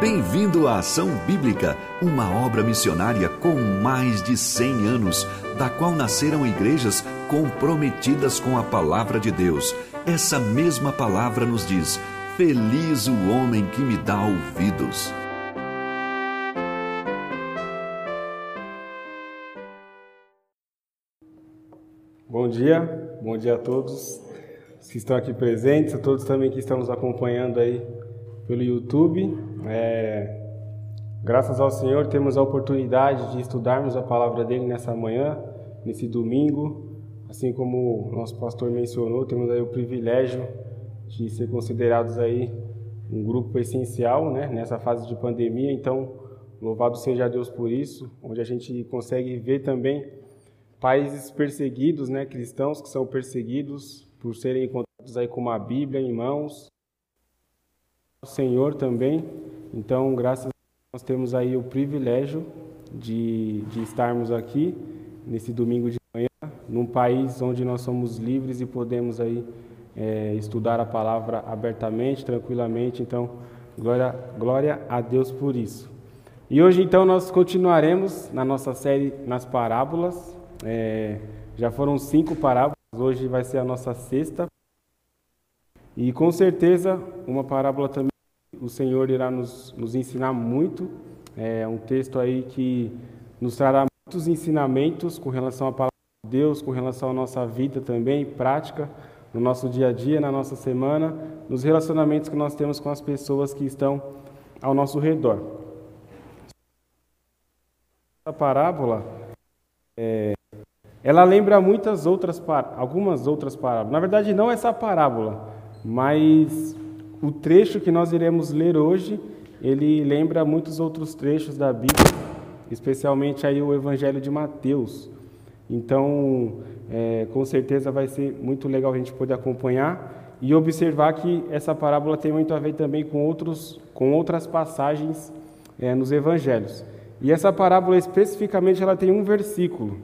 Bem-vindo à Ação Bíblica, uma obra missionária com mais de 100 anos, da qual nasceram igrejas comprometidas com a palavra de Deus. Essa mesma palavra nos diz: Feliz o homem que me dá ouvidos. Bom dia, bom dia a todos que estão aqui presentes, a todos também que estão nos acompanhando aí pelo YouTube. É, graças ao Senhor temos a oportunidade de estudarmos a palavra dele nessa manhã, nesse domingo. Assim como o nosso pastor mencionou, temos aí o privilégio de ser considerados aí um grupo essencial, né, nessa fase de pandemia. Então, louvado seja Deus por isso, onde a gente consegue ver também países perseguidos, né, cristãos que são perseguidos por serem encontrados aí com uma Bíblia em mãos, Senhor também. Então, graças a Deus, nós temos aí o privilégio de, de estarmos aqui nesse domingo de manhã, num país onde nós somos livres e podemos aí é, estudar a palavra abertamente, tranquilamente. Então, glória, glória a Deus por isso. E hoje, então, nós continuaremos na nossa série nas parábolas. É, já foram cinco parábolas, hoje vai ser a nossa sexta. E com certeza, uma parábola também o Senhor irá nos, nos ensinar muito. É um texto aí que nos trará muitos ensinamentos com relação à palavra de Deus, com relação à nossa vida também, prática, no nosso dia a dia, na nossa semana, nos relacionamentos que nós temos com as pessoas que estão ao nosso redor. A parábola, é, ela lembra muitas outras, algumas outras parábolas. Na verdade, não essa parábola, mas o trecho que nós iremos ler hoje, ele lembra muitos outros trechos da Bíblia, especialmente aí o Evangelho de Mateus. Então, é, com certeza vai ser muito legal a gente poder acompanhar e observar que essa parábola tem muito a ver também com, outros, com outras passagens é, nos Evangelhos. E essa parábola especificamente ela tem um versículo,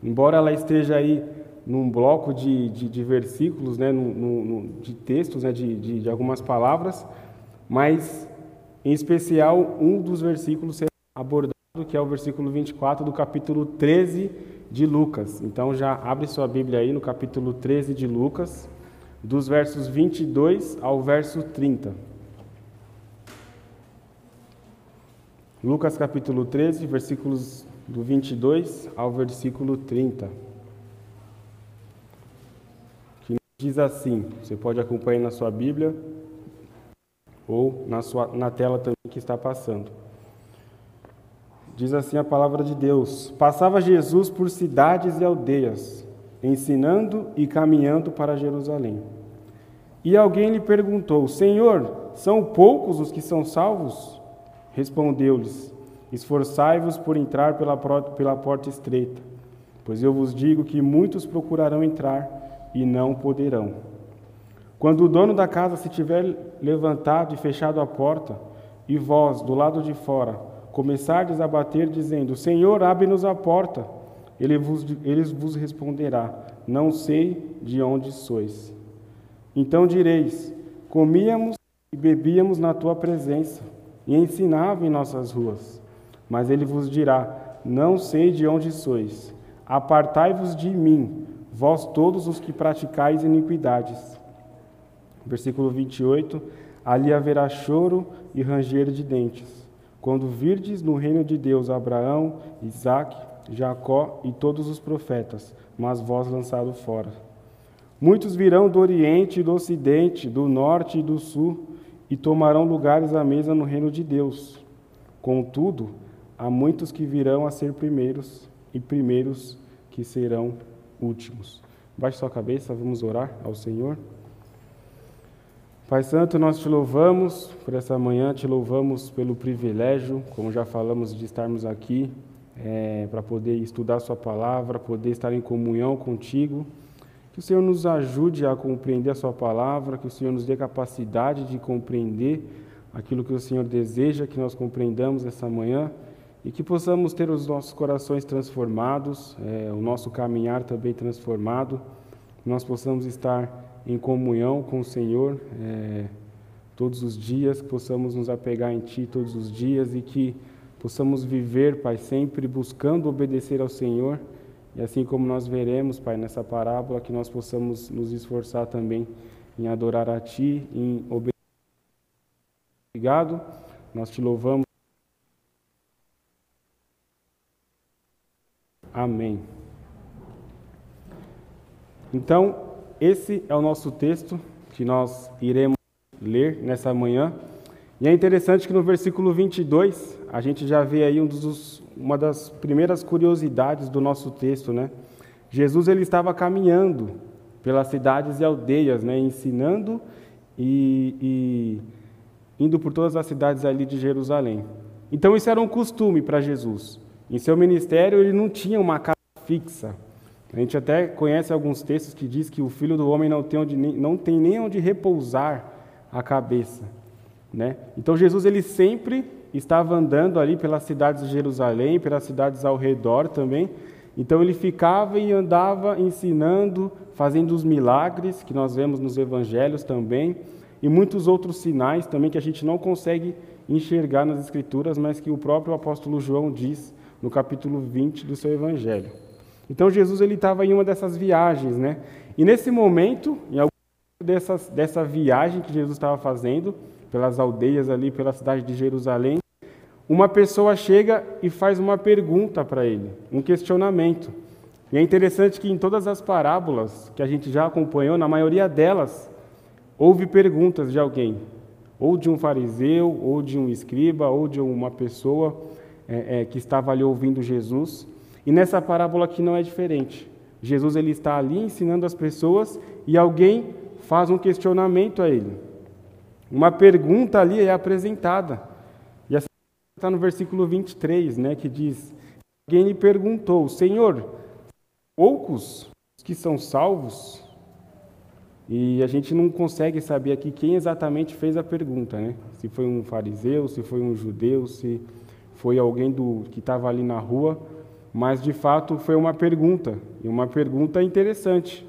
embora ela esteja aí num bloco de, de, de versículos, né, no, no, de textos, né, de, de, de, algumas palavras, mas em especial um dos versículos será abordado, que é o versículo 24 do capítulo 13 de Lucas. Então já abre sua Bíblia aí no capítulo 13 de Lucas, dos versos 22 ao verso 30. Lucas capítulo 13, versículos do 22 ao versículo 30. Diz assim: você pode acompanhar na sua Bíblia ou na, sua, na tela também que está passando. Diz assim a palavra de Deus: Passava Jesus por cidades e aldeias, ensinando e caminhando para Jerusalém. E alguém lhe perguntou: Senhor, são poucos os que são salvos? Respondeu-lhes: Esforçai-vos por entrar pela, pela porta estreita, pois eu vos digo que muitos procurarão entrar e não poderão. Quando o dono da casa se tiver levantado e fechado a porta, e vós, do lado de fora, começardes a bater, dizendo: Senhor, abre-nos a porta, ele vos, ele vos responderá: Não sei de onde sois. Então direis: Comíamos e bebíamos na tua presença, e ensinava em nossas ruas. Mas ele vos dirá: Não sei de onde sois. Apartai-vos de mim, vós todos os que praticais iniquidades. Versículo 28: Ali haverá choro e ranger de dentes, quando virdes no reino de Deus Abraão, Isaque, Jacó e todos os profetas, mas vós lançado fora. Muitos virão do Oriente e do Ocidente, do Norte e do Sul, e tomarão lugares à mesa no reino de Deus. Contudo, há muitos que virão a ser primeiros, e primeiros que serão últimos. Baixe sua cabeça, vamos orar ao Senhor. Pai Santo, nós te louvamos por essa manhã, te louvamos pelo privilégio, como já falamos, de estarmos aqui é, para poder estudar Sua palavra, poder estar em comunhão contigo. Que o Senhor nos ajude a compreender a Sua palavra, que o Senhor nos dê capacidade de compreender aquilo que o Senhor deseja que nós compreendamos essa manhã e que possamos ter os nossos corações transformados, é, o nosso caminhar também transformado, nós possamos estar em comunhão com o Senhor, é, todos os dias, que possamos nos apegar em Ti todos os dias e que possamos viver, Pai, sempre buscando obedecer ao Senhor. E assim como nós veremos, Pai, nessa parábola, que nós possamos nos esforçar também em adorar a Ti, em obedecer. Obrigado, nós te louvamos. Amém. Então, esse é o nosso texto que nós iremos ler nessa manhã. E é interessante que no versículo 22, a gente já vê aí um dos, uma das primeiras curiosidades do nosso texto, né? Jesus ele estava caminhando pelas cidades e aldeias, né, ensinando e, e indo por todas as cidades ali de Jerusalém. Então isso era um costume para Jesus. Em seu ministério ele não tinha uma casa fixa. A gente até conhece alguns textos que diz que o filho do homem não tem, onde, não tem nem onde repousar a cabeça. Né? Então Jesus ele sempre estava andando ali pelas cidades de Jerusalém, pelas cidades ao redor também. Então ele ficava e andava ensinando, fazendo os milagres que nós vemos nos evangelhos também, e muitos outros sinais também que a gente não consegue enxergar nas escrituras, mas que o próprio apóstolo João diz no capítulo 20 do seu evangelho. Então Jesus ele estava em uma dessas viagens, né? E nesse momento, em algum dessas, dessa viagem que Jesus estava fazendo pelas aldeias ali, pela cidade de Jerusalém, uma pessoa chega e faz uma pergunta para ele, um questionamento. E é interessante que em todas as parábolas que a gente já acompanhou, na maioria delas, houve perguntas de alguém, ou de um fariseu, ou de um escriba, ou de uma pessoa é, é, que estava ali ouvindo Jesus. E nessa parábola aqui não é diferente. Jesus ele está ali ensinando as pessoas e alguém faz um questionamento a ele. Uma pergunta ali é apresentada. E essa está no versículo 23, né, que diz: Alguém lhe perguntou, Senhor, poucos que são salvos? E a gente não consegue saber aqui quem exatamente fez a pergunta, né? Se foi um fariseu, se foi um judeu, se foi alguém do que estava ali na rua mas de fato foi uma pergunta, e uma pergunta interessante.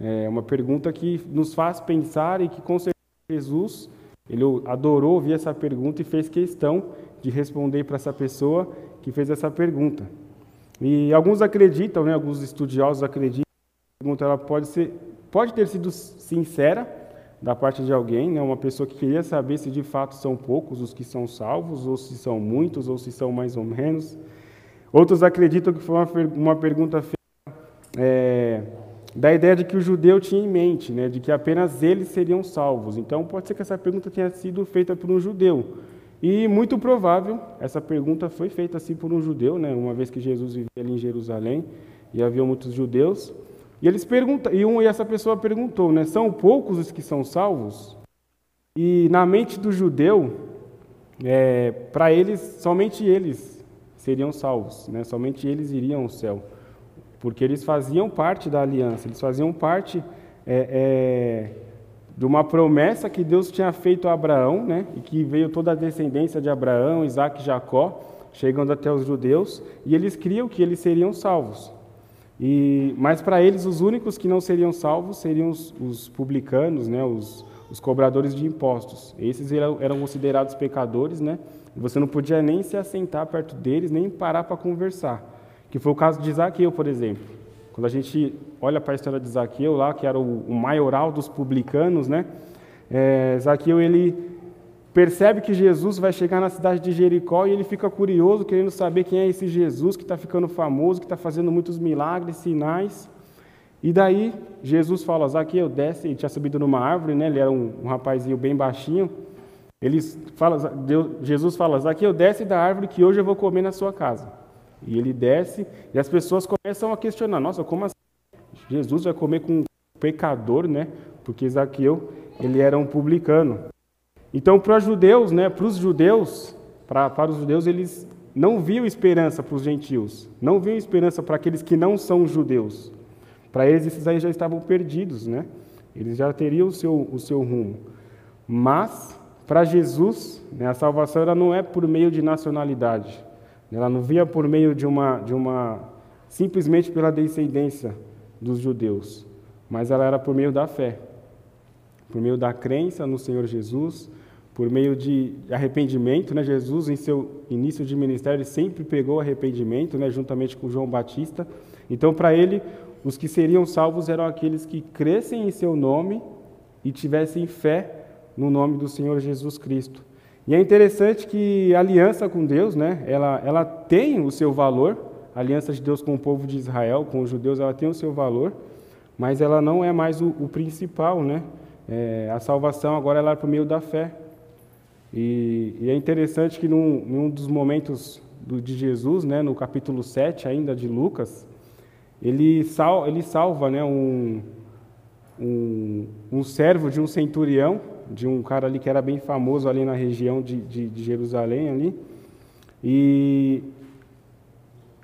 É uma pergunta que nos faz pensar e que com certeza Jesus, ele adorou ouvir essa pergunta e fez questão de responder para essa pessoa que fez essa pergunta. E alguns acreditam, né, alguns estudiosos acreditam que a pergunta ela pode, ser, pode ter sido sincera da parte de alguém, né, uma pessoa que queria saber se de fato são poucos os que são salvos, ou se são muitos, ou se são mais ou menos. Outros acreditam que foi uma, uma pergunta feita é, da ideia de que o judeu tinha em mente, né, de que apenas eles seriam salvos. Então, pode ser que essa pergunta tenha sido feita por um judeu. E muito provável, essa pergunta foi feita assim por um judeu, né, uma vez que Jesus vivia ali em Jerusalém e havia muitos judeus. E eles perguntam, e, um, e essa pessoa perguntou, né, são poucos os que são salvos? E na mente do judeu, é, para eles, somente eles seriam salvos, né? somente eles iriam ao céu, porque eles faziam parte da aliança, eles faziam parte é, é, de uma promessa que Deus tinha feito a Abraão, né? e que veio toda a descendência de Abraão, Isaac e Jacó, chegando até os judeus, e eles criam que eles seriam salvos. E, mas para eles, os únicos que não seriam salvos seriam os, os publicanos, né? os, os cobradores de impostos. Esses eram, eram considerados pecadores, né? Você não podia nem se assentar perto deles, nem parar para conversar. Que foi o caso de Zaqueu, por exemplo. Quando a gente olha para a história de Zaqueu lá, que era o, o maioral dos publicanos, né? É, Zaqueu ele percebe que Jesus vai chegar na cidade de Jericó e ele fica curioso, querendo saber quem é esse Jesus que está ficando famoso, que está fazendo muitos milagres, sinais. E daí Jesus fala, Zaqueu, desce, ele tinha subido numa árvore, né? ele era um, um rapazinho bem baixinho, eles fala, Deus, Jesus fala, Zaqueu, desce da árvore que hoje eu vou comer na sua casa. E ele desce e as pessoas começam a questionar, nossa, como assim? Jesus vai comer com um pecador, né? Porque Zaqueu, ele era um publicano. Então, para os judeus, né, para os judeus, para, os judeus, eles não viam esperança para os gentios, não viam esperança para aqueles que não são judeus. Para eles, esses aí já estavam perdidos, né? Eles já teriam o seu, o seu rumo. Mas para Jesus, né, a salvação ela não é por meio de nacionalidade. Ela não via por meio de uma, de uma simplesmente pela descendência dos judeus, mas ela era por meio da fé. por meio da crença no Senhor Jesus, por meio de arrependimento, né? Jesus em seu início de ministério sempre pregou arrependimento, né? Juntamente com João Batista. Então, para ele, os que seriam salvos eram aqueles que crescem em seu nome e tivessem fé no nome do Senhor Jesus Cristo. E é interessante que a aliança com Deus, né? Ela, ela tem o seu valor. A aliança de Deus com o povo de Israel, com os judeus, ela tem o seu valor, mas ela não é mais o, o principal, né? É, a salvação agora ela é por meio da fé. E, e é interessante que num, num dos momentos do, de Jesus, né, no capítulo 7 ainda de Lucas, ele, sal, ele salva né, um, um, um, servo de um centurião, de um cara ali que era bem famoso ali na região de, de, de Jerusalém ali, e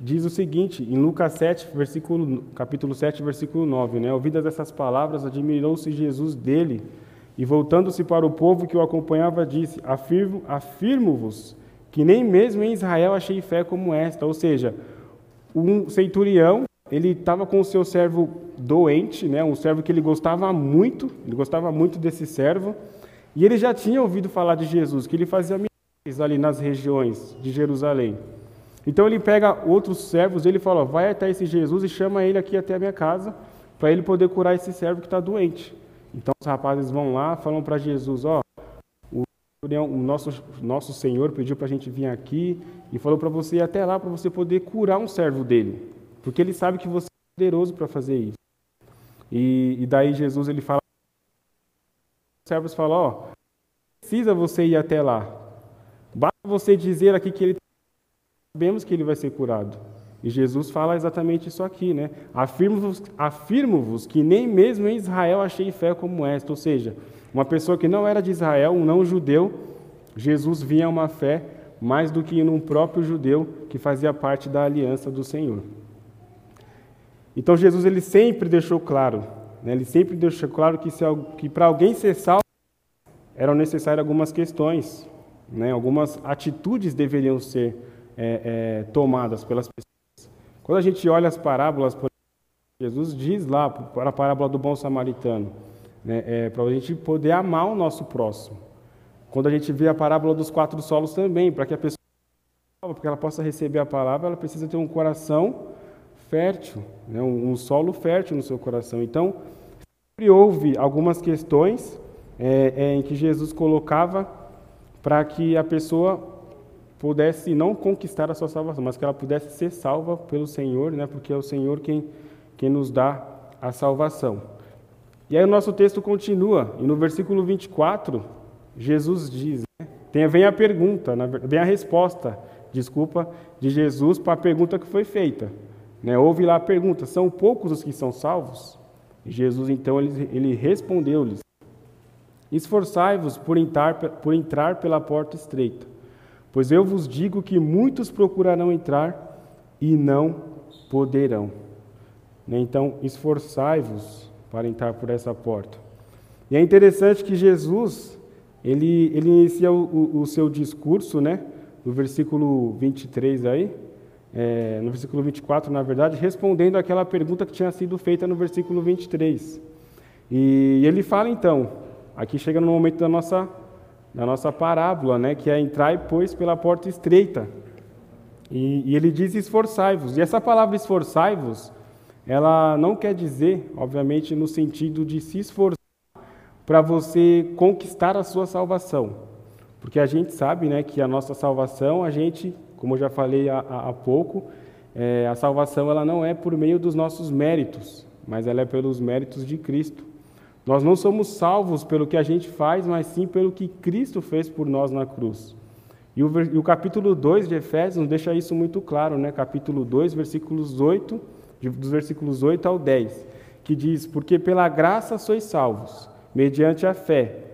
diz o seguinte, em Lucas 7, versículo, capítulo 7, versículo 9, né? Ouvidas essas palavras, admirou-se Jesus dele, e voltando-se para o povo que o acompanhava, disse: Afirmo, afirmo-vos que nem mesmo em Israel achei fé como esta. Ou seja, um centurião, ele estava com o seu servo doente, né? Um servo que ele gostava muito, ele gostava muito desse servo, e ele já tinha ouvido falar de Jesus, que ele fazia milagres ali nas regiões de Jerusalém. Então ele pega outros servos, ele fala: vai até esse Jesus e chama ele aqui até a minha casa, para ele poder curar esse servo que está doente. Então os rapazes vão lá, falam para Jesus: ó, o, o nosso, nosso Senhor pediu para a gente vir aqui e falou para você ir até lá para você poder curar um servo dele, porque ele sabe que você é poderoso para fazer isso. E, e, daí Jesus ele fala: os servos falam: ó, precisa você ir até lá, basta você dizer aqui que ele sabemos que ele vai ser curado. E Jesus fala exatamente isso aqui, né? Afirmo-vos afirmo que nem mesmo em Israel achei fé como esta. Ou seja, uma pessoa que não era de Israel, um não judeu, Jesus vinha uma fé mais do que em um próprio judeu que fazia parte da aliança do Senhor. Então Jesus ele sempre deixou claro, né? ele sempre deixou claro que, que para alguém ser salvo eram necessárias algumas questões, né? algumas atitudes deveriam ser é, é, tomadas pelas pessoas. Quando a gente olha as parábolas, por Jesus diz lá, para a parábola do bom samaritano, né, é, para a gente poder amar o nosso próximo. Quando a gente vê a parábola dos quatro solos também, para que a pessoa, para que ela possa receber a palavra, ela precisa ter um coração fértil, né, um, um solo fértil no seu coração. Então, sempre houve algumas questões é, é, em que Jesus colocava para que a pessoa pudesse não conquistar a sua salvação, mas que ela pudesse ser salva pelo Senhor, né? porque é o Senhor quem, quem nos dá a salvação. E aí o nosso texto continua, e no versículo 24, Jesus diz, né? Tem, vem a pergunta, vem a resposta, desculpa, de Jesus para a pergunta que foi feita. Né? Houve lá a pergunta, são poucos os que são salvos? E Jesus então ele, ele respondeu-lhes, esforçai-vos por entrar, por entrar pela porta estreita, Pois eu vos digo que muitos procurarão entrar e não poderão. Né? Então, esforçai-vos para entrar por essa porta. E é interessante que Jesus, ele, ele inicia o, o, seu discurso, né? no versículo 23 aí, é, no versículo 24, na verdade, respondendo aquela pergunta que tinha sido feita no versículo 23. E ele fala então, aqui chega no momento da nossa na nossa parábola, né, que é entrar e pois pela porta estreita. E, e ele diz esforçai-vos. E essa palavra esforçai-vos, ela não quer dizer, obviamente, no sentido de se esforçar para você conquistar a sua salvação. Porque a gente sabe né, que a nossa salvação, a gente, como eu já falei há, há pouco, é, a salvação ela não é por meio dos nossos méritos, mas ela é pelos méritos de Cristo. Nós não somos salvos pelo que a gente faz, mas sim pelo que Cristo fez por nós na cruz. E o, e o capítulo 2 de Efésios deixa isso muito claro, né? Capítulo 2, versículos 8, dos versículos 8 ao 10, que diz: Porque pela graça sois salvos, mediante a fé.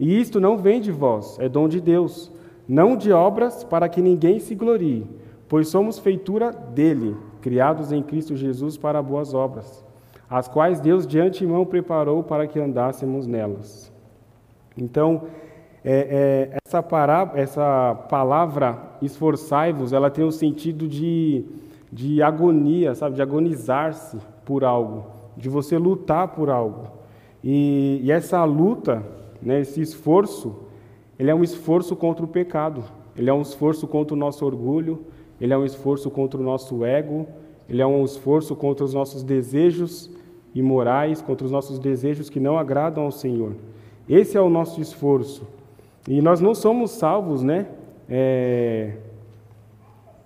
E isto não vem de vós, é dom de Deus, não de obras para que ninguém se glorie, pois somos feitura dele, criados em Cristo Jesus para boas obras as quais Deus de antemão preparou para que andássemos nelas. Então, é, é, essa, para, essa palavra esforçai-vos, ela tem o um sentido de, de agonia, sabe, de agonizar-se por algo, de você lutar por algo. E, e essa luta, né, esse esforço, ele é um esforço contra o pecado, ele é um esforço contra o nosso orgulho, ele é um esforço contra o nosso ego, ele é um esforço contra os nossos desejos imorais, contra os nossos desejos que não agradam ao Senhor. Esse é o nosso esforço. E nós não somos salvos, né? É,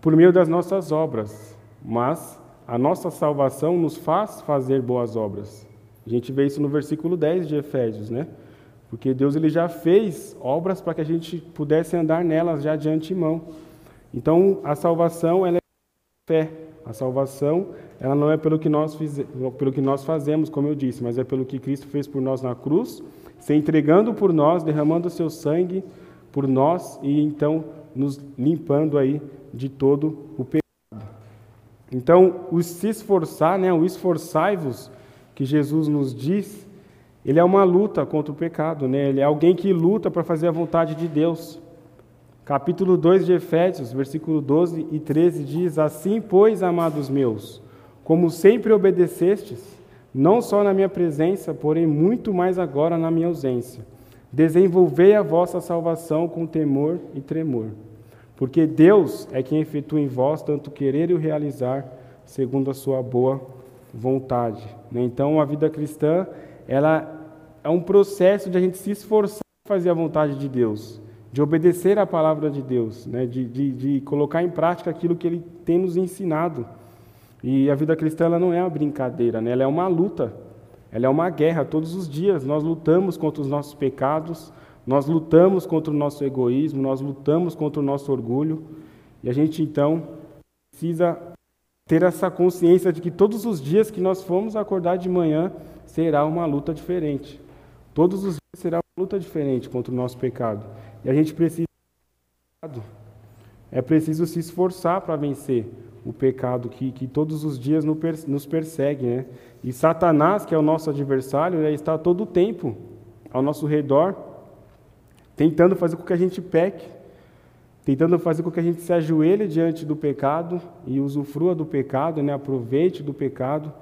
por meio das nossas obras, mas a nossa salvação nos faz fazer boas obras. A gente vê isso no versículo 10 de Efésios, né? Porque Deus ele já fez obras para que a gente pudesse andar nelas já de antemão. Então, a salvação ela é fé. A salvação ela não é pelo que nós fiz, pelo que nós fazemos, como eu disse, mas é pelo que Cristo fez por nós na cruz, se entregando por nós, derramando o seu sangue por nós e então nos limpando aí de todo o pecado. Então, o se esforçar, né, o esforçai-vos que Jesus nos diz, ele é uma luta contra o pecado, né? Ele é alguém que luta para fazer a vontade de Deus. Capítulo 2 de Efésios, versículo 12 e 13 diz: Assim, pois, amados meus, como sempre obedecestes, não só na minha presença, porém muito mais agora na minha ausência, desenvolvei a vossa salvação com temor e tremor. Porque Deus é quem efetua em vós tanto querer e o realizar segundo a sua boa vontade. Né? Então, a vida cristã, ela é um processo de a gente se esforçar para fazer a vontade de Deus, de obedecer à palavra de Deus, né? de, de, de colocar em prática aquilo que Ele tem nos ensinado. E a vida cristã ela não é uma brincadeira, né? ela é uma luta, ela é uma guerra. Todos os dias nós lutamos contra os nossos pecados, nós lutamos contra o nosso egoísmo, nós lutamos contra o nosso orgulho, e a gente então precisa ter essa consciência de que todos os dias que nós formos acordar de manhã será uma luta diferente. Todos os dias será uma luta diferente contra o nosso pecado. E a gente precisa é preciso se esforçar para vencer o pecado que, que todos os dias nos persegue. Né? E Satanás, que é o nosso adversário, né, está todo o tempo ao nosso redor tentando fazer com que a gente peque, tentando fazer com que a gente se ajoelhe diante do pecado e usufrua do pecado, né? aproveite do pecado,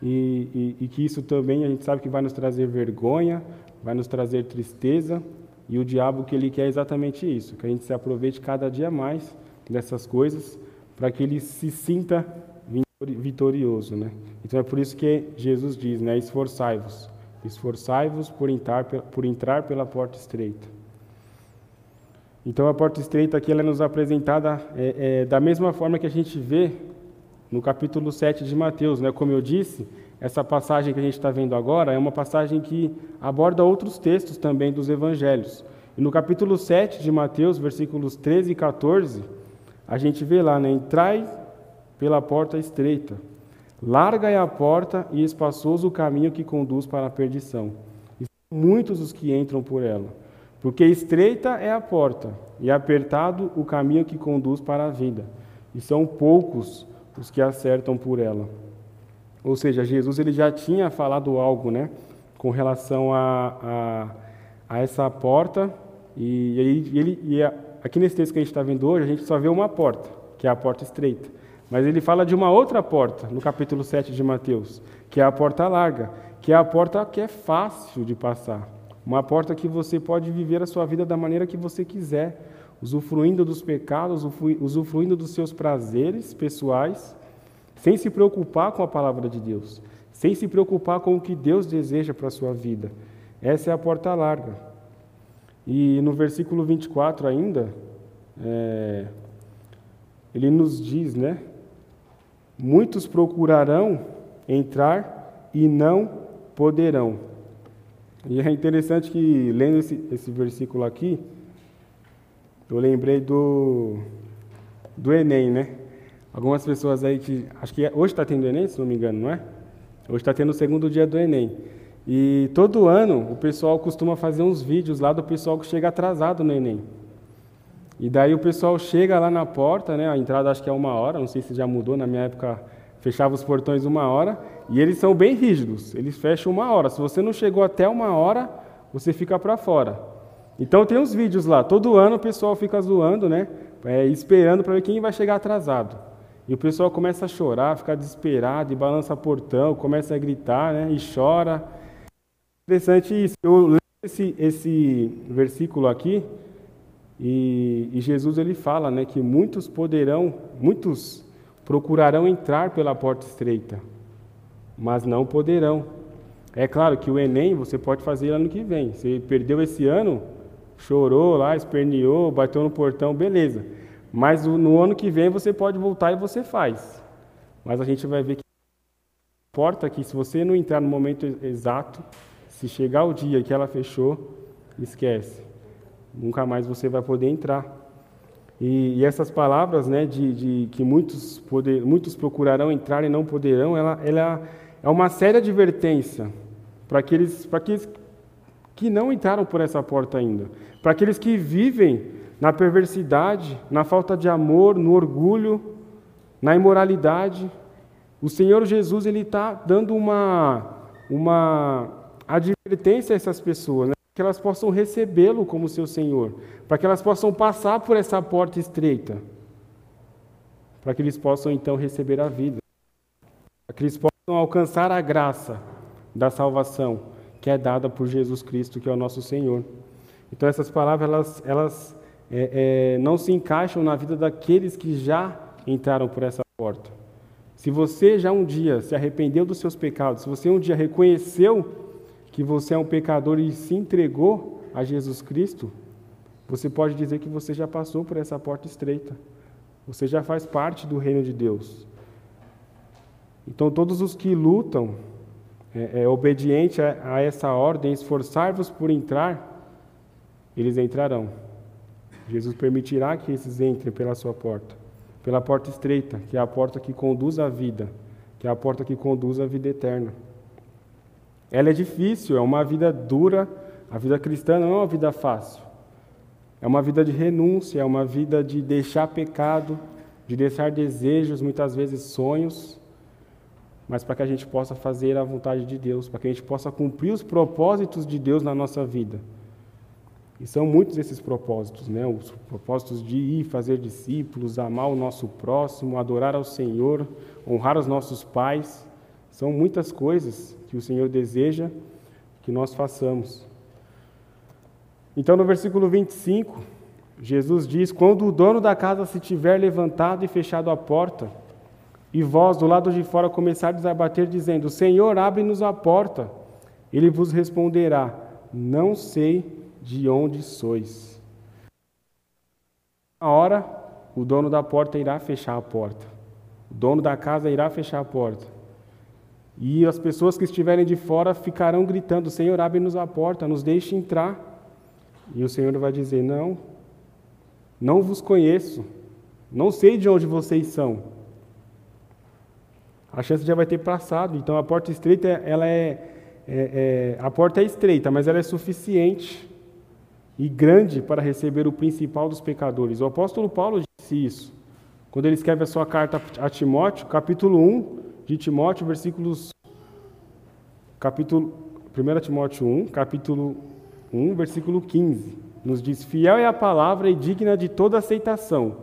e, e, e que isso também a gente sabe que vai nos trazer vergonha, vai nos trazer tristeza, e o diabo que ele quer é exatamente isso, que a gente se aproveite cada dia mais dessas coisas, para que ele se sinta vitorioso, né? Então é por isso que Jesus diz, né? Esforçai-vos, esforçai-vos por entrar, por entrar pela porta estreita. Então a porta estreita aqui ela é nos apresentada é, é, da mesma forma que a gente vê no capítulo 7 de Mateus. Né? Como eu disse, essa passagem que a gente está vendo agora é uma passagem que aborda outros textos também dos evangelhos. E no capítulo 7 de Mateus, versículos 13 e 14, a gente vê lá, né? Entrai pela porta estreita. Larga é a porta e espaçoso o caminho que conduz para a perdição. E são muitos os que entram por ela. Porque estreita é a porta e apertado o caminho que conduz para a vida, e são poucos os que acertam por ela. Ou seja, Jesus ele já tinha falado algo, né, com relação a, a, a essa porta, e, e ele, e aqui nesse texto que a gente está vendo hoje, a gente só vê uma porta, que é a porta estreita. Mas ele fala de uma outra porta, no capítulo 7 de Mateus, que é a porta larga, que é a porta que é fácil de passar. Uma porta que você pode viver a sua vida da maneira que você quiser, usufruindo dos pecados, usufruindo dos seus prazeres pessoais, sem se preocupar com a palavra de Deus, sem se preocupar com o que Deus deseja para a sua vida. Essa é a porta larga. E no versículo 24 ainda, é, ele nos diz, né? Muitos procurarão entrar e não poderão. E é interessante que, lendo esse, esse versículo aqui, eu lembrei do, do Enem, né? Algumas pessoas aí que. Acho que é, hoje está tendo Enem, se não me engano, não é? Hoje está tendo o segundo dia do Enem. E todo ano o pessoal costuma fazer uns vídeos lá do pessoal que chega atrasado no Enem. E daí o pessoal chega lá na porta, né? A entrada acho que é uma hora, não sei se já mudou, na minha época fechava os portões uma hora, e eles são bem rígidos, eles fecham uma hora. Se você não chegou até uma hora, você fica para fora. Então tem uns vídeos lá, todo ano o pessoal fica zoando, né? É, esperando para ver quem vai chegar atrasado. E o pessoal começa a chorar, fica desesperado, e balança portão, começa a gritar, né? E chora. Interessante isso. Eu leio esse, esse versículo aqui e, e, Jesus ele fala, né, que muitos poderão, muitos procurarão entrar pela porta estreita, mas não poderão. É claro que o Enem você pode fazer ano que vem. Você perdeu esse ano, chorou lá, esperneou, bateu no portão, beleza. Mas no ano que vem você pode voltar e você faz. Mas a gente vai ver que importa que se você não entrar no momento exato, se chegar o dia que ela fechou, esquece. Nunca mais você vai poder entrar. E, e essas palavras, né, de, de que muitos, poder, muitos procurarão entrar e não poderão, ela, ela é uma séria advertência para aqueles, para aqueles que não entraram por essa porta ainda, para aqueles que vivem na perversidade, na falta de amor, no orgulho, na imoralidade. O Senhor Jesus ele está dando uma uma advertência a essas pessoas, né? que elas possam recebê-lo como seu Senhor, para que elas possam passar por essa porta estreita, para que eles possam então receber a vida, para que eles possam alcançar a graça da salvação que é dada por Jesus Cristo, que é o nosso Senhor. Então essas palavras elas, elas é, é, não se encaixam na vida daqueles que já entraram por essa porta. Se você já um dia se arrependeu dos seus pecados, se você um dia reconheceu que você é um pecador e se entregou a Jesus Cristo, você pode dizer que você já passou por essa porta estreita. Você já faz parte do reino de Deus. Então, todos os que lutam é, é obediente a, a essa ordem, esforçar-vos por entrar, eles entrarão. Jesus permitirá que esses entrem pela sua porta, pela porta estreita, que é a porta que conduz à vida, que é a porta que conduz à vida eterna. Ela é difícil, é uma vida dura. A vida cristã não é uma vida fácil. É uma vida de renúncia, é uma vida de deixar pecado, de deixar desejos, muitas vezes sonhos, mas para que a gente possa fazer a vontade de Deus, para que a gente possa cumprir os propósitos de Deus na nossa vida. E são muitos esses propósitos, né? Os propósitos de ir fazer discípulos, amar o nosso próximo, adorar ao Senhor, honrar os nossos pais. São muitas coisas que o Senhor deseja que nós façamos. Então, no versículo 25, Jesus diz: Quando o dono da casa se tiver levantado e fechado a porta, e vós do lado de fora começardes a bater, dizendo: Senhor, abre-nos a porta, ele vos responderá: Não sei de onde sois. Na hora, o dono da porta irá fechar a porta. O dono da casa irá fechar a porta. E as pessoas que estiverem de fora ficarão gritando: Senhor, abre-nos a porta, nos deixe entrar. E o Senhor vai dizer: Não, não vos conheço, não sei de onde vocês são. A chance já vai ter passado. Então a porta estreita, ela é, é, é a porta é estreita, mas ela é suficiente e grande para receber o principal dos pecadores. O apóstolo Paulo disse isso quando ele escreve a sua carta a Timóteo, capítulo 1, de Timóteo, versículos capítulo 1 Timóteo 1, capítulo 1, versículo 15, nos diz: Fiel é a palavra e digna de toda aceitação,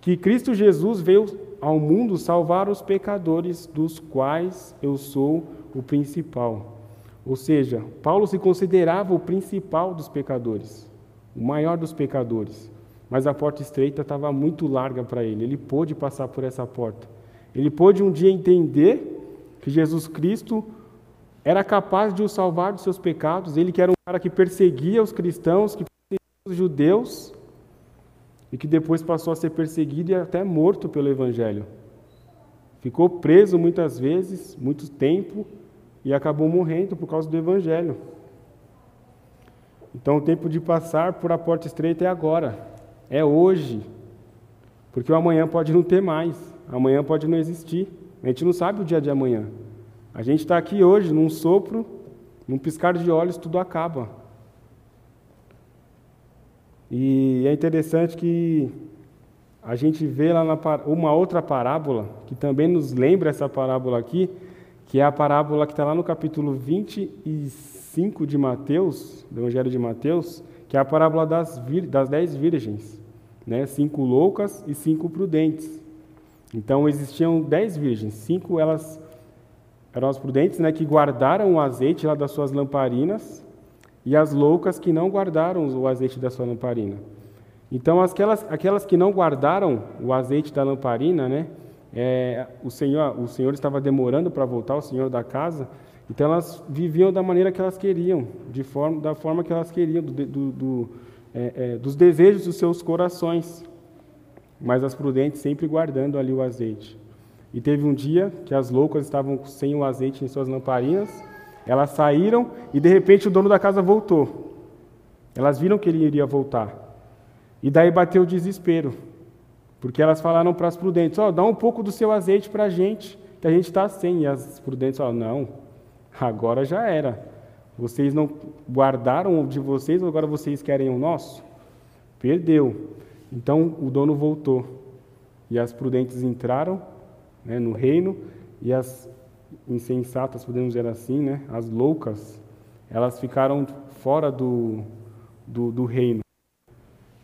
que Cristo Jesus veio ao mundo salvar os pecadores, dos quais eu sou o principal. Ou seja, Paulo se considerava o principal dos pecadores, o maior dos pecadores. Mas a porta estreita estava muito larga para ele, ele pôde passar por essa porta. Ele pôde um dia entender que Jesus Cristo era capaz de o salvar dos seus pecados, ele que era um cara que perseguia os cristãos, que perseguia os judeus, e que depois passou a ser perseguido e até morto pelo Evangelho. Ficou preso muitas vezes, muito tempo, e acabou morrendo por causa do Evangelho. Então o tempo de passar por a porta estreita é agora, é hoje, porque o amanhã pode não ter mais. Amanhã pode não existir. A gente não sabe o dia de amanhã. A gente está aqui hoje, num sopro, num piscar de olhos, tudo acaba. E é interessante que a gente vê lá na, uma outra parábola, que também nos lembra essa parábola aqui, que é a parábola que está lá no capítulo 25 de Mateus, do Evangelho de Mateus, que é a parábola das, vir, das dez virgens, né? cinco loucas e cinco prudentes. Então existiam dez virgens, cinco elas eram as prudentes, né, que guardaram o azeite lá das suas lamparinas, e as loucas que não guardaram o azeite da sua lamparina. Então, aquelas, aquelas que não guardaram o azeite da lamparina, né, é, o, senhor, o Senhor estava demorando para voltar, o Senhor da casa, então elas viviam da maneira que elas queriam, de forma, da forma que elas queriam, do, do, do, é, é, dos desejos dos seus corações, mas as prudentes sempre guardando ali o azeite. E teve um dia que as loucas estavam sem o azeite em suas lamparinas, elas saíram e de repente o dono da casa voltou. Elas viram que ele iria voltar. E daí bateu o desespero, porque elas falaram para as prudentes: Ó, oh, dá um pouco do seu azeite para a gente, que a gente está sem. E as prudentes falaram: Não, agora já era. Vocês não guardaram o de vocês, agora vocês querem o nosso? Perdeu. Então o dono voltou. E as prudentes entraram né, no reino, e as insensatas, podemos dizer assim, né, as loucas, elas ficaram fora do, do, do reino.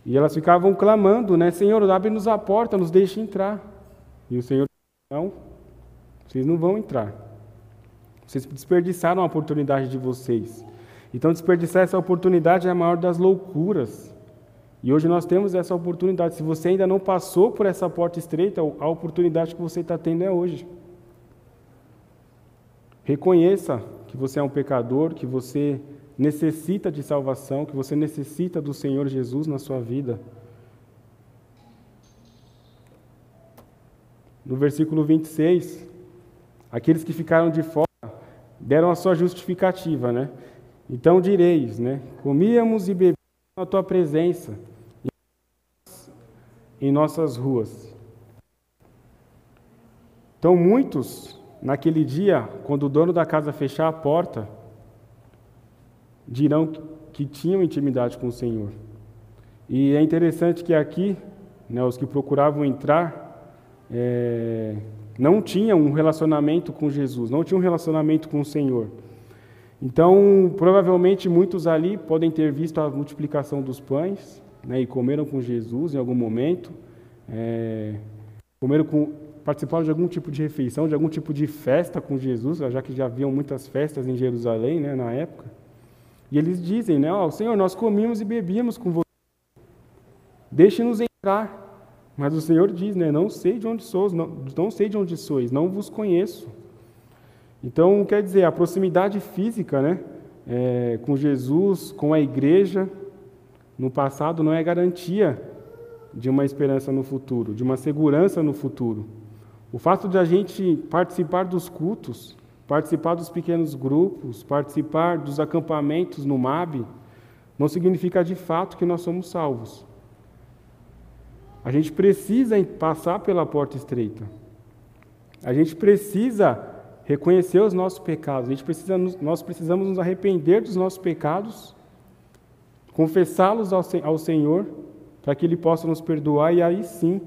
E elas ficavam clamando, né, Senhor, abre-nos a porta, nos deixe entrar. E o Senhor, não, vocês não vão entrar. Vocês desperdiçaram a oportunidade de vocês. Então, desperdiçar essa oportunidade é a maior das loucuras. E hoje nós temos essa oportunidade. Se você ainda não passou por essa porta estreita, a oportunidade que você está tendo é hoje. Reconheça que você é um pecador, que você necessita de salvação, que você necessita do Senhor Jesus na sua vida. No versículo 26, aqueles que ficaram de fora deram a sua justificativa, né? Então direis, né? Comíamos e bebíamos na tua presença em nossas ruas. Então muitos naquele dia, quando o dono da casa fechar a porta, dirão que tinham intimidade com o Senhor. E é interessante que aqui, né, os que procuravam entrar, é, não tinham um relacionamento com Jesus, não tinham um relacionamento com o Senhor. Então, provavelmente muitos ali podem ter visto a multiplicação dos pães né, e comeram com Jesus em algum momento, é, comeram com, participaram de algum tipo de refeição, de algum tipo de festa com Jesus, já que já haviam muitas festas em Jerusalém né, na época. E eles dizem, né, oh, Senhor, nós comíamos e bebíamos com você. Deixe-nos entrar. Mas o Senhor diz, né, não sei de onde sois, não, não sei de onde sois, não vos conheço. Então, quer dizer, a proximidade física, né, é, com Jesus, com a igreja, no passado não é garantia de uma esperança no futuro, de uma segurança no futuro. O fato de a gente participar dos cultos, participar dos pequenos grupos, participar dos acampamentos no MAB, não significa de fato que nós somos salvos. A gente precisa passar pela porta estreita. A gente precisa reconhecer os nossos pecados. A gente precisa, nós precisamos nos arrepender dos nossos pecados, confessá-los ao, ao Senhor, para que Ele possa nos perdoar e aí sim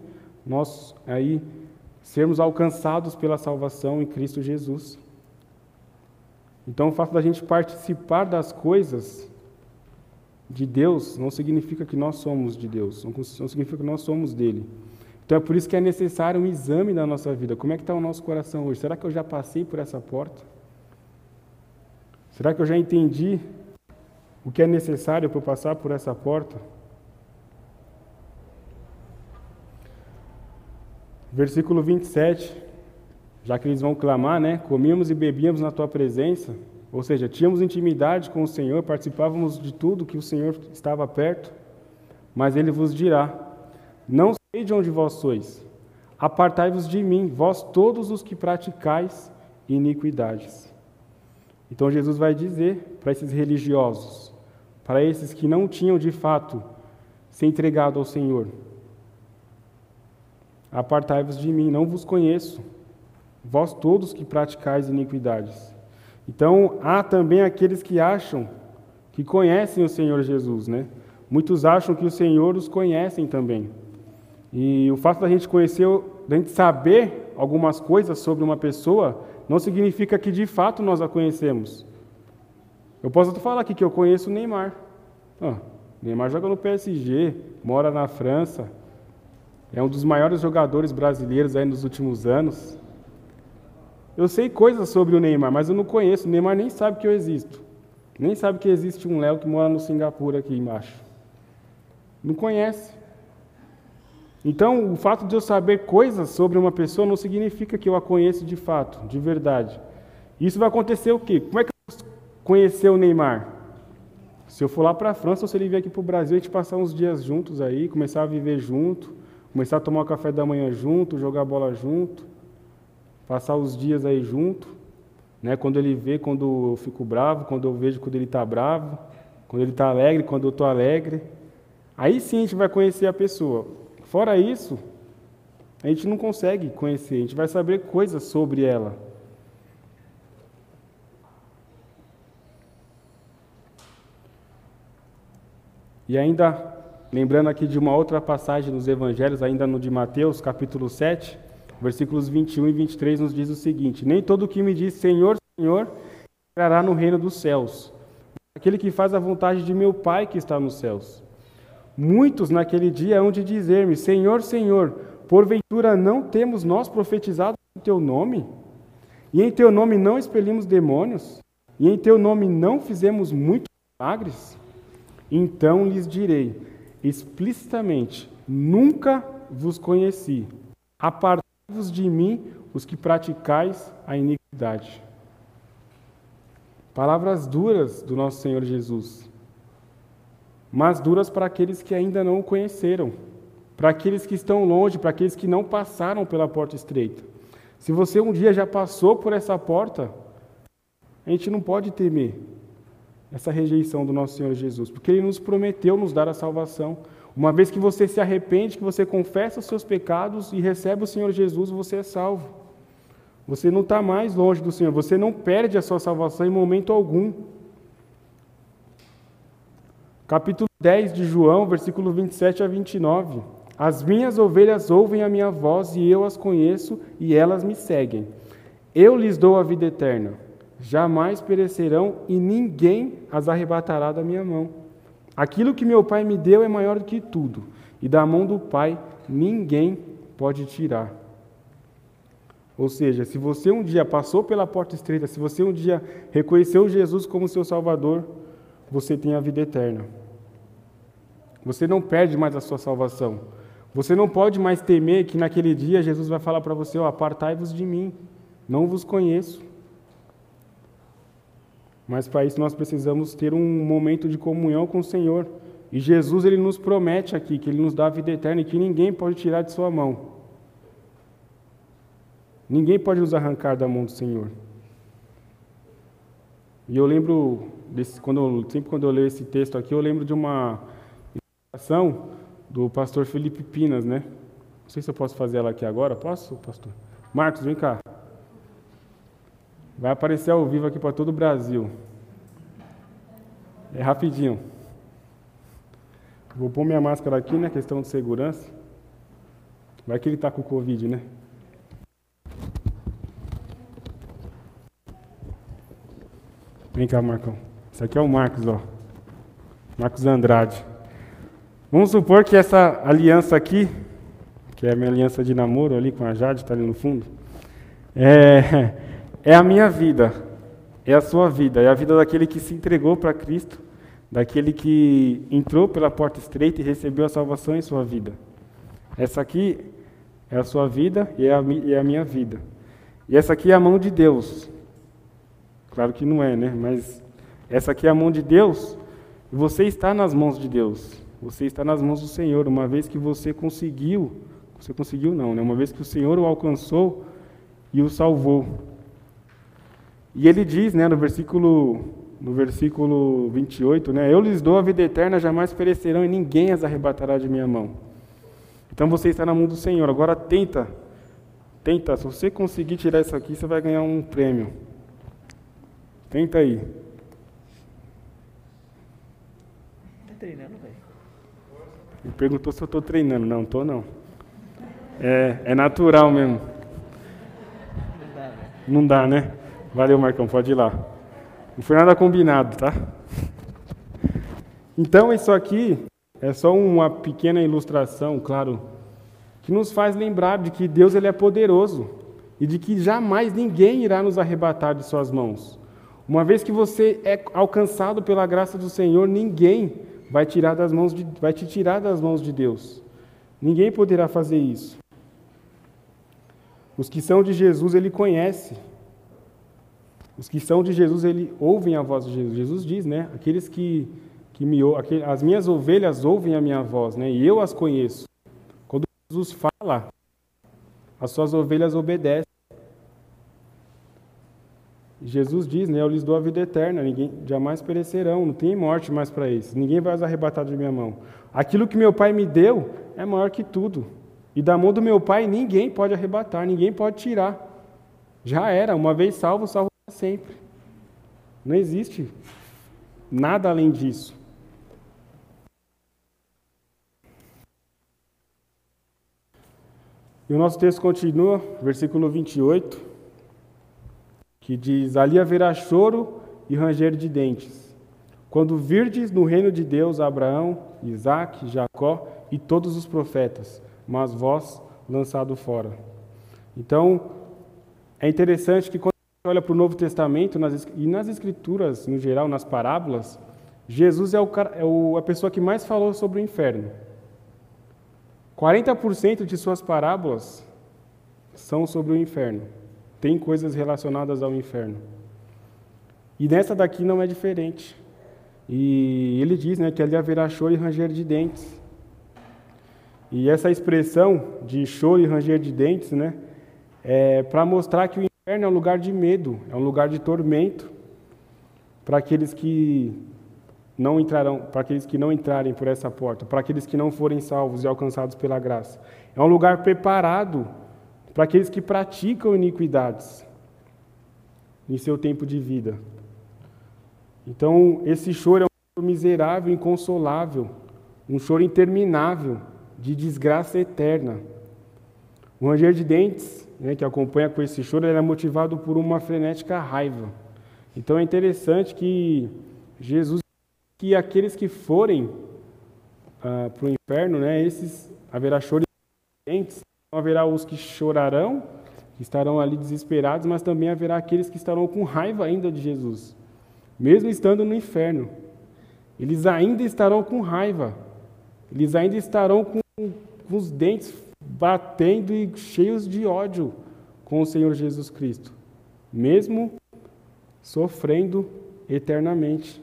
nós aí sermos alcançados pela salvação em Cristo Jesus. Então, o fato da gente participar das coisas de Deus não significa que nós somos de Deus, não significa que nós somos dele. Então, é por isso que é necessário um exame da nossa vida. Como é que está o nosso coração hoje? Será que eu já passei por essa porta? Será que eu já entendi o que é necessário para eu passar por essa porta? Versículo 27, já que eles vão clamar, né? Comíamos e bebíamos na tua presença, ou seja, tínhamos intimidade com o Senhor, participávamos de tudo que o Senhor estava perto, mas ele vos dirá: Não sei de onde vós sois, apartai-vos de mim, vós todos os que praticais iniquidades. Então Jesus vai dizer para esses religiosos, para esses que não tinham de fato se entregado ao Senhor: Apartai-vos de mim, não vos conheço, vós todos que praticais iniquidades. Então, há também aqueles que acham que conhecem o Senhor Jesus, né? Muitos acham que o Senhor os conhecem também. E o fato da gente conhecer, da gente saber algumas coisas sobre uma pessoa, não significa que de fato nós a conhecemos. Eu posso até falar aqui que eu conheço o Neymar. Ah, Neymar joga no PSG, mora na França, é um dos maiores jogadores brasileiros aí nos últimos anos. Eu sei coisas sobre o Neymar, mas eu não conheço. O Neymar nem sabe que eu existo. Nem sabe que existe um Léo que mora no Singapura aqui embaixo. Não conhece. Então, o fato de eu saber coisas sobre uma pessoa não significa que eu a conheço de fato, de verdade. Isso vai acontecer o quê? Como é que eu vou conhecer o Neymar? Se eu for lá para a França ou se ele vier aqui para o Brasil, a gente passar uns dias juntos aí, começar a viver junto, começar a tomar o café da manhã junto, jogar bola junto, passar os dias aí junto. Né? Quando ele vê, quando eu fico bravo, quando eu vejo quando ele está bravo, quando ele está alegre, quando eu estou alegre. Aí sim a gente vai conhecer a pessoa. Fora isso, a gente não consegue conhecer, a gente vai saber coisas sobre ela. E ainda, lembrando aqui de uma outra passagem nos Evangelhos, ainda no de Mateus, capítulo 7, versículos 21 e 23, nos diz o seguinte: Nem todo o que me diz Senhor, Senhor, entrará no reino dos céus, aquele que faz a vontade de meu Pai que está nos céus. Muitos naquele dia hão de dizer-me: Senhor, Senhor, porventura não temos nós profetizado em teu nome? E em teu nome não expelimos demônios? E em teu nome não fizemos muitos milagres? Então lhes direi explicitamente: Nunca vos conheci. Apartai-vos de mim, os que praticais a iniquidade. Palavras duras do nosso Senhor Jesus, mas duras para aqueles que ainda não o conheceram, para aqueles que estão longe, para aqueles que não passaram pela porta estreita. Se você um dia já passou por essa porta, a gente não pode temer, essa rejeição do nosso Senhor Jesus, porque Ele nos prometeu nos dar a salvação. Uma vez que você se arrepende, que você confessa os seus pecados e recebe o Senhor Jesus, você é salvo. Você não está mais longe do Senhor, você não perde a sua salvação em momento algum. Capítulo 10 de João, versículo 27 a 29. As minhas ovelhas ouvem a minha voz e eu as conheço e elas me seguem. Eu lhes dou a vida eterna jamais perecerão e ninguém as arrebatará da minha mão. Aquilo que meu Pai me deu é maior do que tudo, e da mão do Pai ninguém pode tirar. Ou seja, se você um dia passou pela porta estreita, se você um dia reconheceu Jesus como seu Salvador, você tem a vida eterna. Você não perde mais a sua salvação. Você não pode mais temer que naquele dia Jesus vai falar para você: oh, apartai-vos de mim, não vos conheço. Mas para isso nós precisamos ter um momento de comunhão com o Senhor. E Jesus ele nos promete aqui que ele nos dá a vida eterna e que ninguém pode tirar de sua mão. Ninguém pode nos arrancar da mão do Senhor. E eu lembro desse, quando eu, sempre quando eu leio esse texto aqui, eu lembro de uma explicação do pastor Felipe Pinas, né? Não sei se eu posso fazer ela aqui agora. Posso, pastor? Marcos, vem cá. Vai aparecer ao vivo aqui para todo o Brasil. É rapidinho. Vou pôr minha máscara aqui, né? Questão de segurança. Vai que ele está com Covid, né? Vem cá, Marcão. Esse aqui é o Marcos, ó. Marcos Andrade. Vamos supor que essa aliança aqui, que é a minha aliança de namoro ali com a Jade, está ali no fundo, é, é a minha vida, é a sua vida, é a vida daquele que se entregou para Cristo, daquele que entrou pela porta estreita e recebeu a salvação em sua vida. Essa aqui é a sua vida e é a, é a minha vida. E essa aqui é a mão de Deus. Claro que não é, né? Mas essa aqui é a mão de Deus. Você está nas mãos de Deus. Você está nas mãos do Senhor. Uma vez que você conseguiu, você conseguiu não, né? Uma vez que o Senhor o alcançou e o salvou. E ele diz, né, no versículo no versículo 28, né, eu lhes dou a vida eterna, jamais perecerão e ninguém as arrebatará de minha mão. Então você está na mão do Senhor. Agora tenta, tenta. Se você conseguir tirar isso aqui, você vai ganhar um prêmio. Tenta aí. Tá treinando, velho? Me perguntou se eu estou treinando. Não, estou não. É, é natural mesmo. Não dá, né? Não dá, né? Valeu, Marcão, pode ir lá. Não foi nada combinado, tá? Então, isso aqui é só uma pequena ilustração, claro, que nos faz lembrar de que Deus ele é poderoso e de que jamais ninguém irá nos arrebatar de suas mãos. Uma vez que você é alcançado pela graça do Senhor, ninguém vai, tirar das mãos de, vai te tirar das mãos de Deus. Ninguém poderá fazer isso. Os que são de Jesus, ele conhece. Os que são de Jesus, ele ouvem a voz de Jesus. Jesus diz, né? Aqueles que, que me as minhas ovelhas ouvem a minha voz, né? E eu as conheço. Quando Jesus fala, as suas ovelhas obedecem. Jesus diz, né, eu lhes dou a vida eterna, ninguém jamais perecerão, não tem morte mais para eles, ninguém vai os arrebatar de minha mão. Aquilo que meu Pai me deu é maior que tudo, e da mão do meu Pai ninguém pode arrebatar, ninguém pode tirar. Já era, uma vez salvo, salvo sempre. Não existe nada além disso. E o nosso texto continua, versículo 28 que diz: Ali haverá choro e ranger de dentes. Quando virdes no reino de Deus Abraão, Isaque, Jacó e todos os profetas, mas vós lançado fora. Então, é interessante que quando olha para o Novo Testamento nas, e nas Escrituras, no geral, nas parábolas, Jesus é, o, é o, a pessoa que mais falou sobre o inferno. 40% de suas parábolas são sobre o inferno tem coisas relacionadas ao inferno. E nessa daqui não é diferente. E ele diz né, que ali haverá choro e ranger de dentes. E essa expressão de choro e ranger de dentes né, é para mostrar que o inferno é um lugar de medo, é um lugar de tormento para aqueles que não entrarão, para aqueles que não entrarem por essa porta, para aqueles que não forem salvos e alcançados pela graça. É um lugar preparado para aqueles que praticam iniquidades em seu tempo de vida. Então, esse choro é um choro miserável, inconsolável, um choro interminável, de desgraça eterna. O ranger de dentes, né, que acompanha com esse choro, é motivado por uma frenética raiva. Então é interessante que Jesus, que aqueles que forem ah, para o inferno, né, esses haverá choro e dentes, haverá os que chorarão, que estarão ali desesperados, mas também haverá aqueles que estarão com raiva ainda de Jesus, mesmo estando no inferno. Eles ainda estarão com raiva, eles ainda estarão com, com os dentes batendo e cheios de ódio com o Senhor Jesus Cristo, mesmo sofrendo eternamente.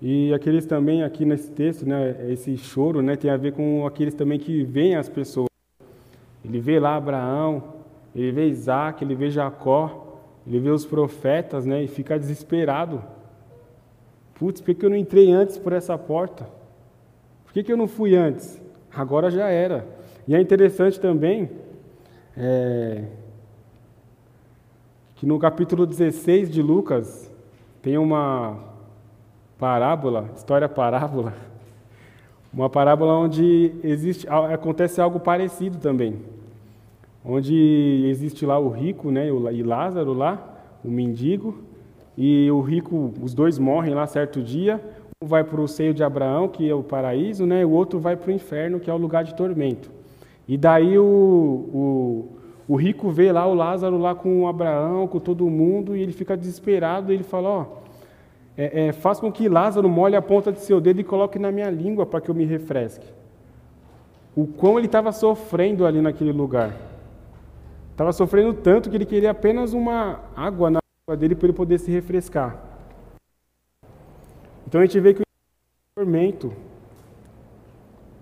E aqueles também aqui nesse texto, né, esse choro, né, tem a ver com aqueles também que veem as pessoas. Ele vê lá Abraão, ele vê Isaac, ele vê Jacó, ele vê os profetas, né, e fica desesperado. Putz, por que eu não entrei antes por essa porta? Por que, eu não fui antes? Agora já era. E é interessante também é, que no capítulo 16 de Lucas tem uma parábola, história parábola, uma parábola onde existe, acontece algo parecido também, onde existe lá o rico, né, e Lázaro lá, o mendigo, e o rico, os dois morrem lá certo dia, um vai para o seio de Abraão, que é o paraíso, né, o outro vai para o inferno, que é o lugar de tormento. E daí o, o, o rico vê lá o Lázaro lá com Abraão, com todo mundo, e ele fica desesperado, e ele fala, ó, é, é, faz com que Lázaro molhe a ponta de seu dedo e coloque na minha língua para que eu me refresque. O quão ele estava sofrendo ali naquele lugar. Estava sofrendo tanto que ele queria apenas uma água na dele para ele poder se refrescar. Então a gente vê que o tormento,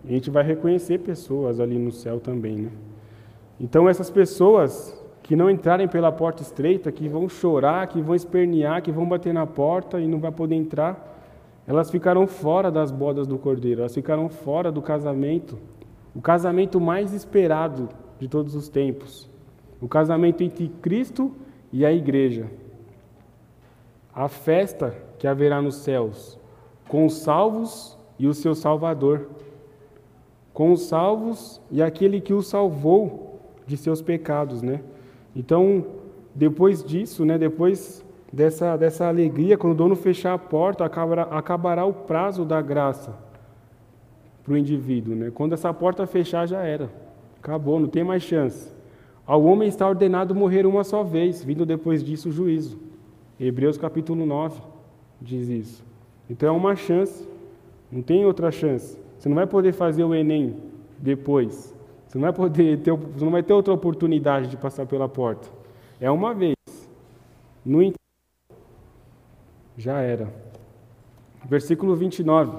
a gente vai reconhecer pessoas ali no céu também, né? Então essas pessoas que não entrarem pela porta estreita, que vão chorar, que vão espernear, que vão bater na porta e não vai poder entrar, elas ficarão fora das bodas do Cordeiro, elas ficarão fora do casamento, o casamento mais esperado de todos os tempos, o casamento entre Cristo e a igreja. A festa que haverá nos céus, com os salvos e o seu Salvador, com os salvos e aquele que os salvou de seus pecados, né? Então, depois disso, né, depois dessa, dessa alegria, quando o dono fechar a porta, acabará, acabará o prazo da graça para o indivíduo. Né? Quando essa porta fechar, já era. Acabou, não tem mais chance. Ao homem está ordenado morrer uma só vez, vindo depois disso o juízo. Hebreus capítulo 9 diz isso. Então é uma chance, não tem outra chance. Você não vai poder fazer o Enem depois. Você não vai poder ter, você não vai ter outra oportunidade de passar pela porta. É uma vez. No entanto, já era. Versículo 29.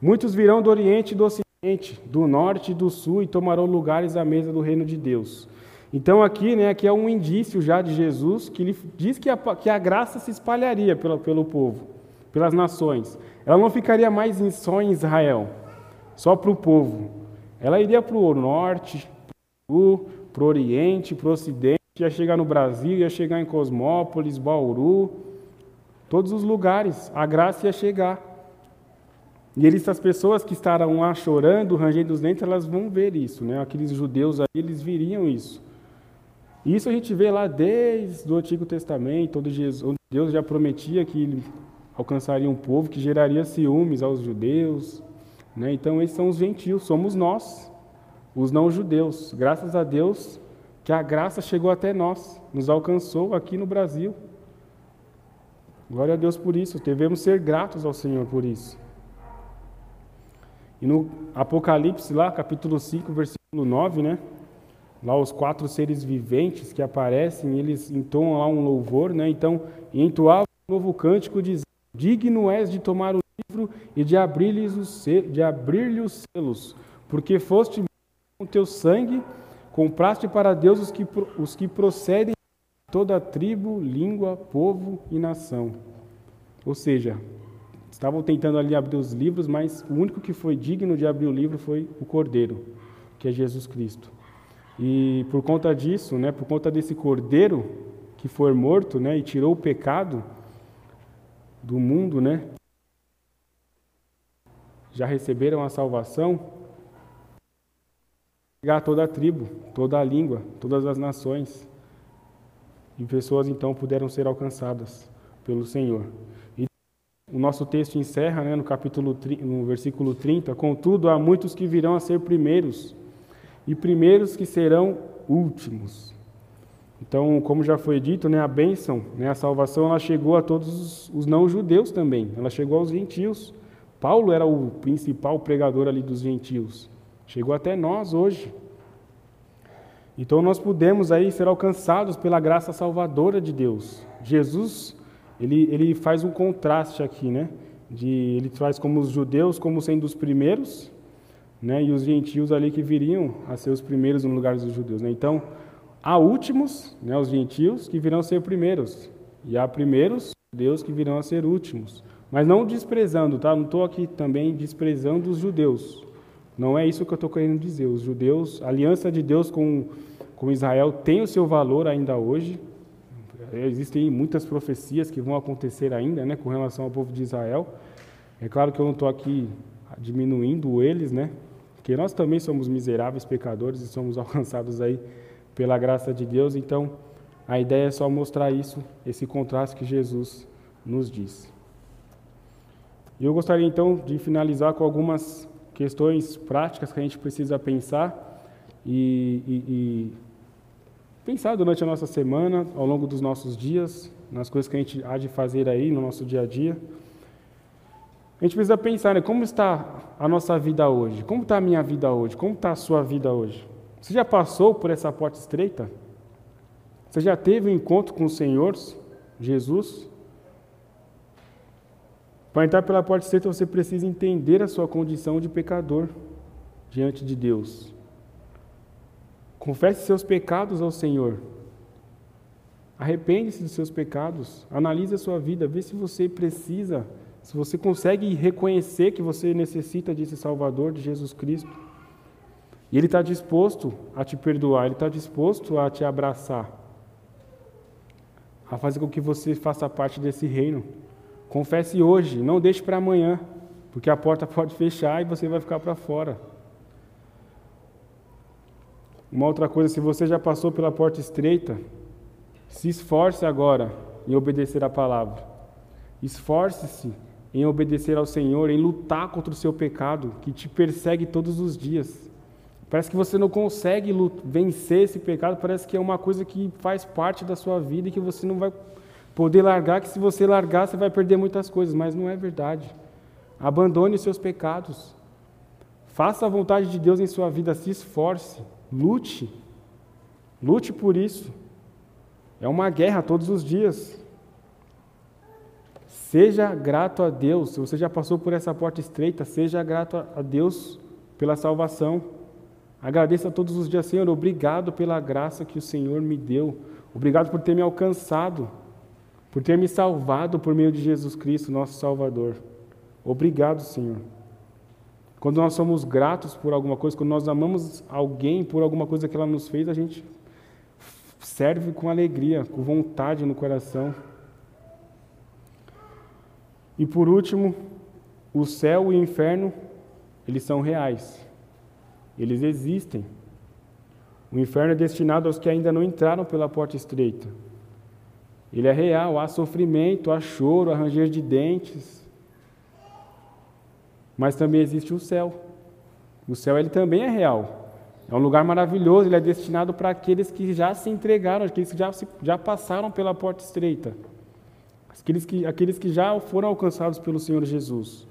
Muitos virão do Oriente e do Ocidente, do Norte e do Sul e tomarão lugares à mesa do reino de Deus. Então aqui, né, aqui é um indício já de Jesus que ele diz que a, que a graça se espalharia pelo, pelo povo, pelas nações. Ela não ficaria mais em, só em Israel, só para o povo. Ela iria para o norte, para o para o oriente, para o ocidente, ia chegar no Brasil, ia chegar em Cosmópolis, Bauru, todos os lugares. A graça ia chegar. E eles, as pessoas que estarão lá chorando, rangendo os dentes, elas vão ver isso, né? Aqueles judeus aí, eles viriam isso. Isso a gente vê lá desde o Antigo Testamento, onde, Deus já prometia que ele alcançaria um povo que geraria ciúmes aos judeus. Né? Então, esses são os gentios, somos nós, os não-judeus. Graças a Deus que a graça chegou até nós, nos alcançou aqui no Brasil. Glória a Deus por isso, devemos ser gratos ao Senhor por isso. E no Apocalipse, lá, capítulo 5, versículo 9, né? Lá os quatro seres viventes que aparecem, eles entoam lá um louvor, né? Então, entoava um novo cântico dizendo: Digno és de tomar o livro e de abrir-lhe os, abrir os selos, porque foste com teu sangue, compraste para Deus os que, os que procedem de toda tribo, língua, povo e nação. Ou seja, estavam tentando ali abrir os livros, mas o único que foi digno de abrir o livro foi o Cordeiro, que é Jesus Cristo. E por conta disso, né, por conta desse cordeiro que foi morto, né, e tirou o pecado do mundo, né, já receberam a salvação, pegar toda a tribo, toda a língua, todas as nações. E pessoas então puderam ser alcançadas pelo Senhor. E o nosso texto encerra, né, no capítulo no versículo 30, contudo há muitos que virão a ser primeiros e primeiros que serão últimos. Então, como já foi dito, né, a bênção, né, a salvação, ela chegou a todos os não-judeus também, ela chegou aos gentios. Paulo era o principal pregador ali dos gentios. Chegou até nós hoje. Então nós podemos aí ser alcançados pela graça salvadora de Deus. Jesus, ele, ele faz um contraste aqui, né? De, ele traz como os judeus como sendo os primeiros né, e os gentios ali que viriam a ser os primeiros no lugar dos judeus. Né? Então, há últimos, né, os gentios, que virão a ser primeiros, e há primeiros judeus que virão a ser últimos. Mas não desprezando, tá? Não estou aqui também desprezando os judeus. Não é isso que eu estou querendo dizer. Os judeus, a aliança de Deus com, com Israel tem o seu valor ainda hoje. Existem muitas profecias que vão acontecer ainda, né, com relação ao povo de Israel. É claro que eu não estou aqui diminuindo eles, né? Porque nós também somos miseráveis pecadores e somos alcançados aí pela graça de Deus. Então, a ideia é só mostrar isso, esse contraste que Jesus nos diz. E eu gostaria então de finalizar com algumas questões práticas que a gente precisa pensar e, e, e pensar durante a nossa semana, ao longo dos nossos dias, nas coisas que a gente há de fazer aí no nosso dia a dia. A gente precisa pensar, né, como está a nossa vida hoje? Como está a minha vida hoje? Como está a sua vida hoje? Você já passou por essa porta estreita? Você já teve um encontro com o Senhor, Jesus? Para entrar pela porta estreita, você precisa entender a sua condição de pecador diante de Deus. Confesse seus pecados ao Senhor. Arrepende-se dos seus pecados. Analise a sua vida. Vê se você precisa se você consegue reconhecer que você necessita desse Salvador, de Jesus Cristo, e Ele está disposto a te perdoar, Ele está disposto a te abraçar, a fazer com que você faça parte desse reino. Confesse hoje, não deixe para amanhã, porque a porta pode fechar e você vai ficar para fora. Uma outra coisa, se você já passou pela porta estreita, se esforce agora em obedecer a palavra. Esforce-se em obedecer ao Senhor, em lutar contra o seu pecado que te persegue todos os dias. Parece que você não consegue vencer esse pecado, parece que é uma coisa que faz parte da sua vida e que você não vai poder largar, que se você largar você vai perder muitas coisas, mas não é verdade. Abandone os seus pecados. Faça a vontade de Deus em sua vida, se esforce, lute. Lute por isso. É uma guerra todos os dias. Seja grato a Deus. Se você já passou por essa porta estreita, seja grato a Deus pela salvação. Agradeça todos os dias, Senhor, obrigado pela graça que o Senhor me deu. Obrigado por ter me alcançado, por ter me salvado por meio de Jesus Cristo, nosso Salvador. Obrigado, Senhor. Quando nós somos gratos por alguma coisa, quando nós amamos alguém por alguma coisa que ela nos fez, a gente serve com alegria, com vontade no coração. E por último, o céu e o inferno, eles são reais. Eles existem. O inferno é destinado aos que ainda não entraram pela porta estreita. Ele é real, há sofrimento, há choro, há ranger de dentes, mas também existe o céu. O céu ele também é real. É um lugar maravilhoso, ele é destinado para aqueles que já se entregaram, aqueles que já, já passaram pela porta estreita. Aqueles que, aqueles que já foram alcançados pelo Senhor Jesus.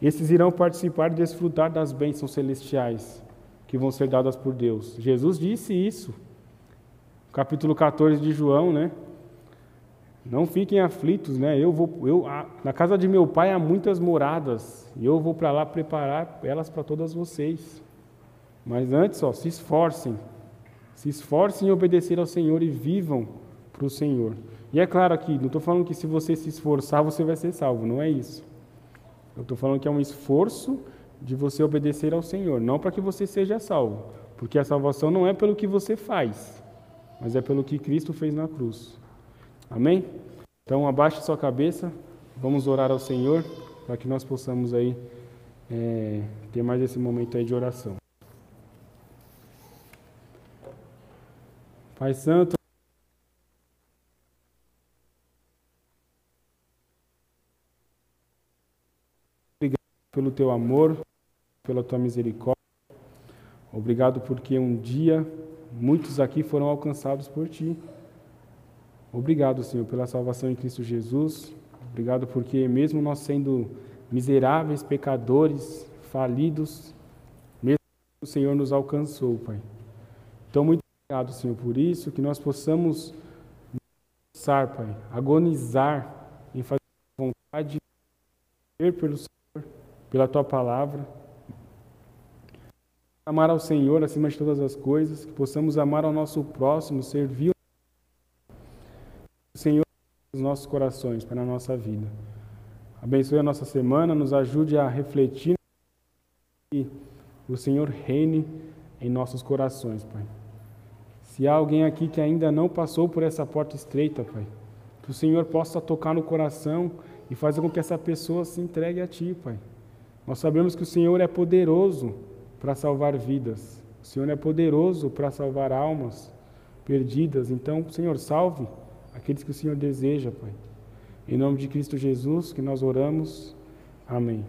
Esses irão participar e desfrutar das bênçãos celestiais que vão ser dadas por Deus. Jesus disse isso. Capítulo 14 de João, né? Não fiquem aflitos, né? Eu vou, eu, na casa de meu pai há muitas moradas e eu vou para lá preparar elas para todas vocês. Mas antes, ó, se esforcem, se esforcem em obedecer ao Senhor e vivam para o Senhor. E é claro aqui, não estou falando que se você se esforçar você vai ser salvo, não é isso. Eu estou falando que é um esforço de você obedecer ao Senhor, não para que você seja salvo, porque a salvação não é pelo que você faz, mas é pelo que Cristo fez na cruz. Amém? Então abaixe sua cabeça, vamos orar ao Senhor para que nós possamos aí é, ter mais esse momento aí de oração. Pai Santo, obrigado pelo teu amor, pela tua misericórdia. Obrigado porque um dia muitos aqui foram alcançados por ti. Obrigado, Senhor, pela salvação em Cristo Jesus. Obrigado porque, mesmo nós sendo miseráveis, pecadores, falidos, mesmo o Senhor nos alcançou, Pai. Então, muito obrigado, Senhor, por isso, que nós possamos pensar, Pai, agonizar em fazer a vontade de pelo Senhor, pela Tua palavra. Amar ao Senhor acima de todas as coisas, que possamos amar ao nosso próximo, servir Senhor nos nossos corações, para a nossa vida. Abençoe a nossa semana, nos ajude a refletir e o Senhor reine em nossos corações, Pai. Se há alguém aqui que ainda não passou por essa porta estreita, Pai, que o Senhor possa tocar no coração e fazer com que essa pessoa se entregue a Ti, Pai. Nós sabemos que o Senhor é poderoso para salvar vidas. O Senhor é poderoso para salvar almas perdidas. Então, Senhor, salve aqueles que o Senhor deseja, Pai. Em nome de Cristo Jesus, que nós oramos. Amém.